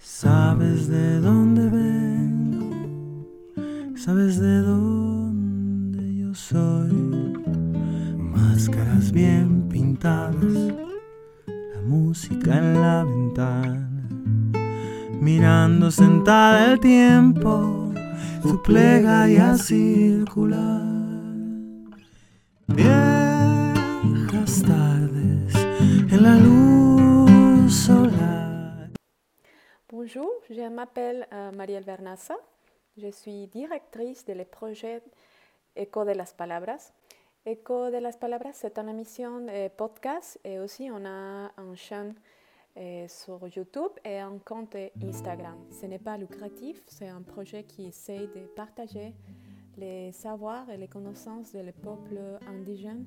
Sabes de dónde vengo, sabes de dónde yo soy. Máscaras bien pintadas, la música en la ventana, mirando sentada el tiempo, su plegaria circular. Viejas tardes en la luz Bonjour, je m'appelle euh, Marielle Vernassa. Je suis directrice de les projets Eco de las Palabras. Eco de las Palabras, c'est une émission euh, podcast et aussi on a une chaîne euh, sur YouTube et un compte Instagram. Ce n'est pas lucratif, c'est un projet qui essaie de partager les savoirs et les connaissances des peuples indigènes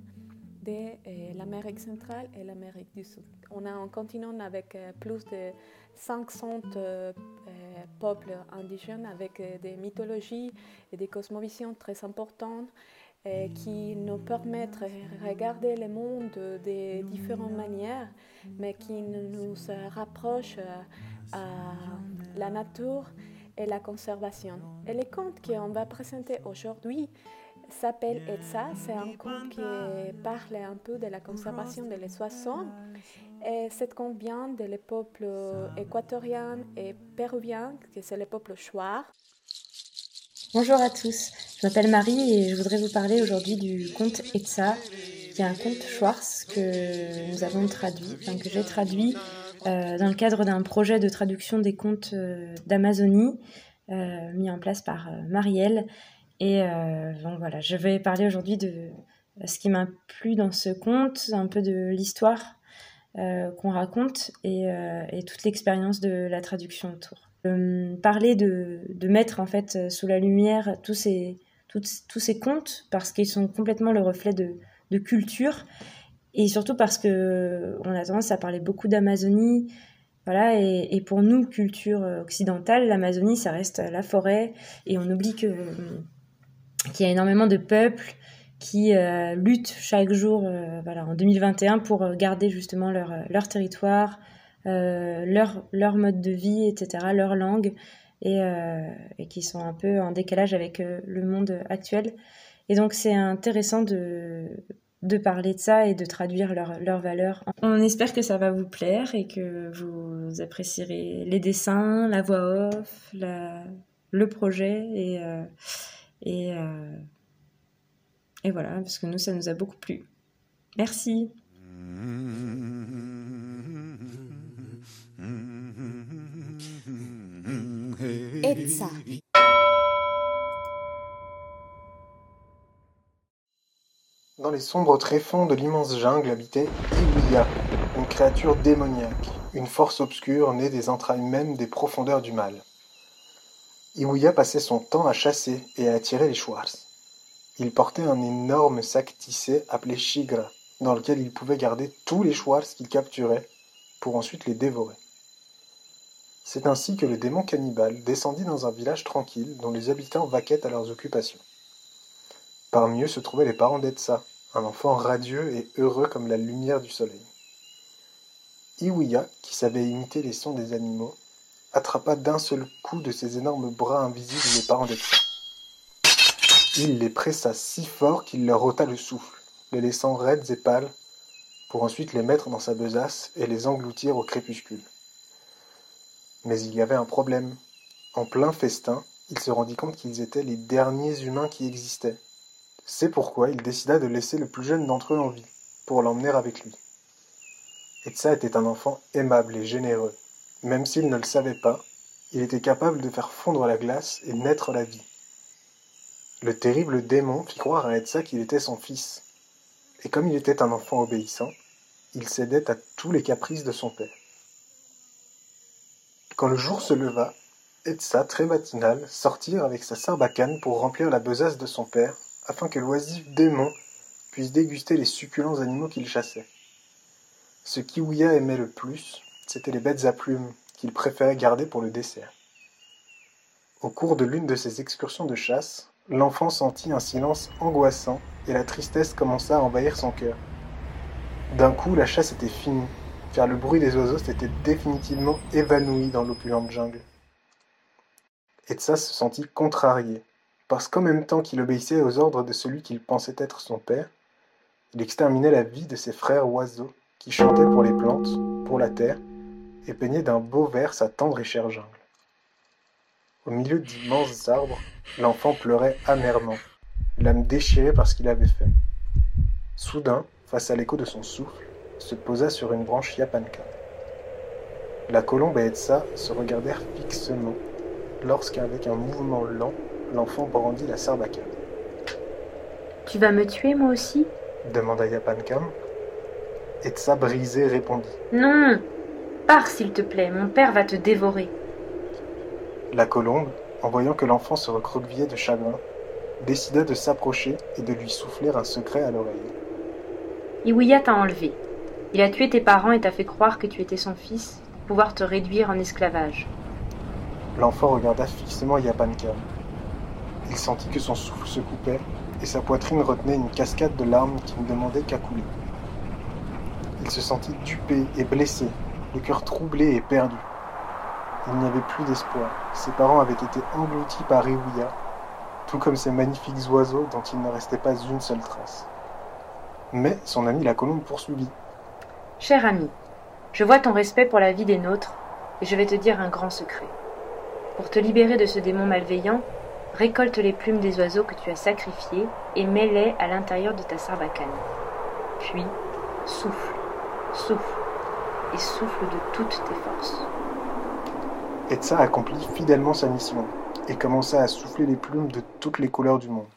de euh, l'Amérique centrale et l'Amérique du Sud. On a un continent avec euh, plus de 500 euh, peuples indigènes avec des mythologies et des cosmovisions très importantes qui nous permettent de regarder le monde de différentes manières, mais qui nous rapprochent à la nature et la conservation. Et le conte qu'on va présenter aujourd'hui s'appelle Etsa. C'est un conte qui parle un peu de la conservation des soissons. Et cette conte vient des peuples équatoriens et péruviens, que c'est le peuple Chouar. Bonjour à tous, je m'appelle Marie et je voudrais vous parler aujourd'hui du conte Etsa, qui est un conte Schwartz que nous avons traduit, enfin que j'ai traduit euh, dans le cadre d'un projet de traduction des contes euh, d'Amazonie euh, mis en place par euh, Marielle. Et euh, donc voilà, je vais parler aujourd'hui de ce qui m'a plu dans ce conte, un peu de l'histoire euh, qu'on raconte et, euh, et toute l'expérience de la traduction autour. Parler de, de mettre en fait sous la lumière tous ces, toutes- tous ces contes parce qu'ils sont complètement le reflet de, de culture et surtout parce que on a tendance à parler beaucoup d'Amazonie. Voilà, et, et pour nous, culture occidentale, l'Amazonie, ça reste la forêt, et on oublie que qu'il y a énormément de peuples qui euh, luttent chaque jour, euh, voilà, en 2021, pour euh, garder justement leur, leur territoire, leur, leur mode de vie, etc., leur langue, et, qui sont un peu en décalage avec le monde actuel. Et donc c'est intéressant de, de parler de ça et de traduire leurs leurs valeurs. On espère que ça va vous plaire et que vous apprécierez les dessins, la voix off, le projet et, et, euh, et voilà, parce que nous, ça nous a beaucoup plu. Merci. Dans les sombres tréfonds de l'immense jungle habitait Iwiya, une créature démoniaque, une force obscure née des entrailles mêmes des profondeurs du mal. Iwiya passait son temps à chasser et à attirer les Schwartz. Il portait un énorme sac tissé appelé Shigra, dans lequel il pouvait garder tous les Schwartz qu'il capturait, pour ensuite les dévorer. C'est ainsi que le démon cannibale descendit dans un village tranquille dont les habitants vaquaient à leurs occupations. Parmi eux se trouvaient les parents d'Etsa, un enfant radieux et heureux comme la lumière du soleil. Iwiya, qui savait imiter les sons des animaux, attrapa d'un seul coup de ses énormes bras invisibles les parents d'Etsa. Il les pressa si fort qu'il leur ôta le souffle, les laissant raides et pâles, pour ensuite les mettre dans sa besace et les engloutir au crépuscule. Mais il y avait un problème. En plein festin, il se rendit compte qu'ils étaient les derniers humains qui existaient. C'est pourquoi il décida de laisser le plus jeune d'entre eux en vie, pour l'emmener avec lui. Etsa était un enfant aimable et généreux. Même s'il ne le savait pas, il était capable de faire fondre la glace et naître la vie. Le terrible démon fit croire à Etsa qu'il était son fils. Et comme il était un enfant obéissant, il cédait à tous les caprices de son père. Quand le jour se leva, Etsa, très matinale, sortit avec sa sarbacane pour remplir la besace de son père, afin que l'oisif démon puisse déguster les succulents animaux qu'il chassait. Ce qu'Iwiya aimait le plus, c'étaient les bêtes à plumes, qu'il préférait garder pour le dessert. Au cours de l'une de ses excursions de chasse, l'enfant sentit un silence angoissant et la tristesse commença à envahir son cœur. D'un coup, la chasse était finie. car le bruit des oiseaux s'était définitivement évanoui dans l'opulente jungle. Etsa se sentit contrarié, parce qu'en même temps qu'il obéissait aux ordres de celui qu'il pensait être son père, il exterminait la vie de ses frères oiseaux, qui chantaient pour les plantes, pour la terre, et peignaient d'un beau vert sa tendre et chère jungle. Au milieu d'immenses arbres, l'enfant pleurait amèrement, l'âme déchirée par ce qu'il avait fait. Soudain, face à l'écho de son souffle, se posa sur une branche Yapanka. La colombe et Etsa se regardèrent fixement lorsqu'avec un mouvement lent, l'enfant brandit la sarbacane. Tu vas me tuer moi aussi? demanda Yapankam. Etsa brisée répondit. Non Pars s'il te plaît, mon père va te dévorer. La colombe, en voyant que l'enfant se recroquevillait de chagrin, décida de s'approcher et de lui souffler un secret à l'oreille. Iwia t'a enlevé. Il a tué tes parents et t'a fait croire que tu étais son fils pour pouvoir te réduire en esclavage. L'enfant regarda fixement Yapankam. Il sentit que son souffle se coupait et sa poitrine retenait une cascade de larmes qui ne demandaient qu'à couler. Il se sentit dupé et blessé, le cœur troublé et perdu. Il n'y avait plus d'espoir. Ses parents avaient été engloutis par Iwia, tout comme ces magnifiques oiseaux dont il ne restait pas une seule trace. Mais son ami la colombe poursuivit. Cher ami, je vois ton respect pour la vie des nôtres, et je vais te dire un grand secret. Pour te libérer de ce démon malveillant, récolte les plumes des oiseaux que tu as sacrifiés et mets-les à l'intérieur de ta sarbacane. Puis, souffle, souffle, et souffle de toutes tes forces. Etsa accomplit fidèlement sa mission et commença à souffler les plumes de toutes les couleurs du monde.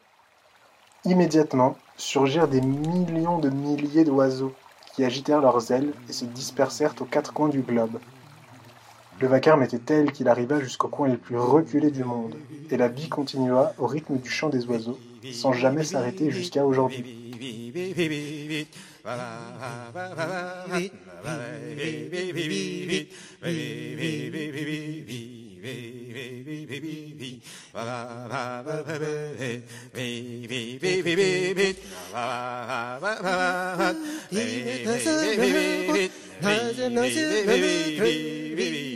Immédiatement surgirent des millions de milliers d'oiseaux qui agitèrent leurs ailes et se dispersèrent aux quatre coins du globe. Le vacarme était tel qu'il arriva jusqu'au coin les plus reculés du monde, et la vie continua au rythme du chant des oiseaux, sans jamais s'arrêter jusqu'à aujourd'hui.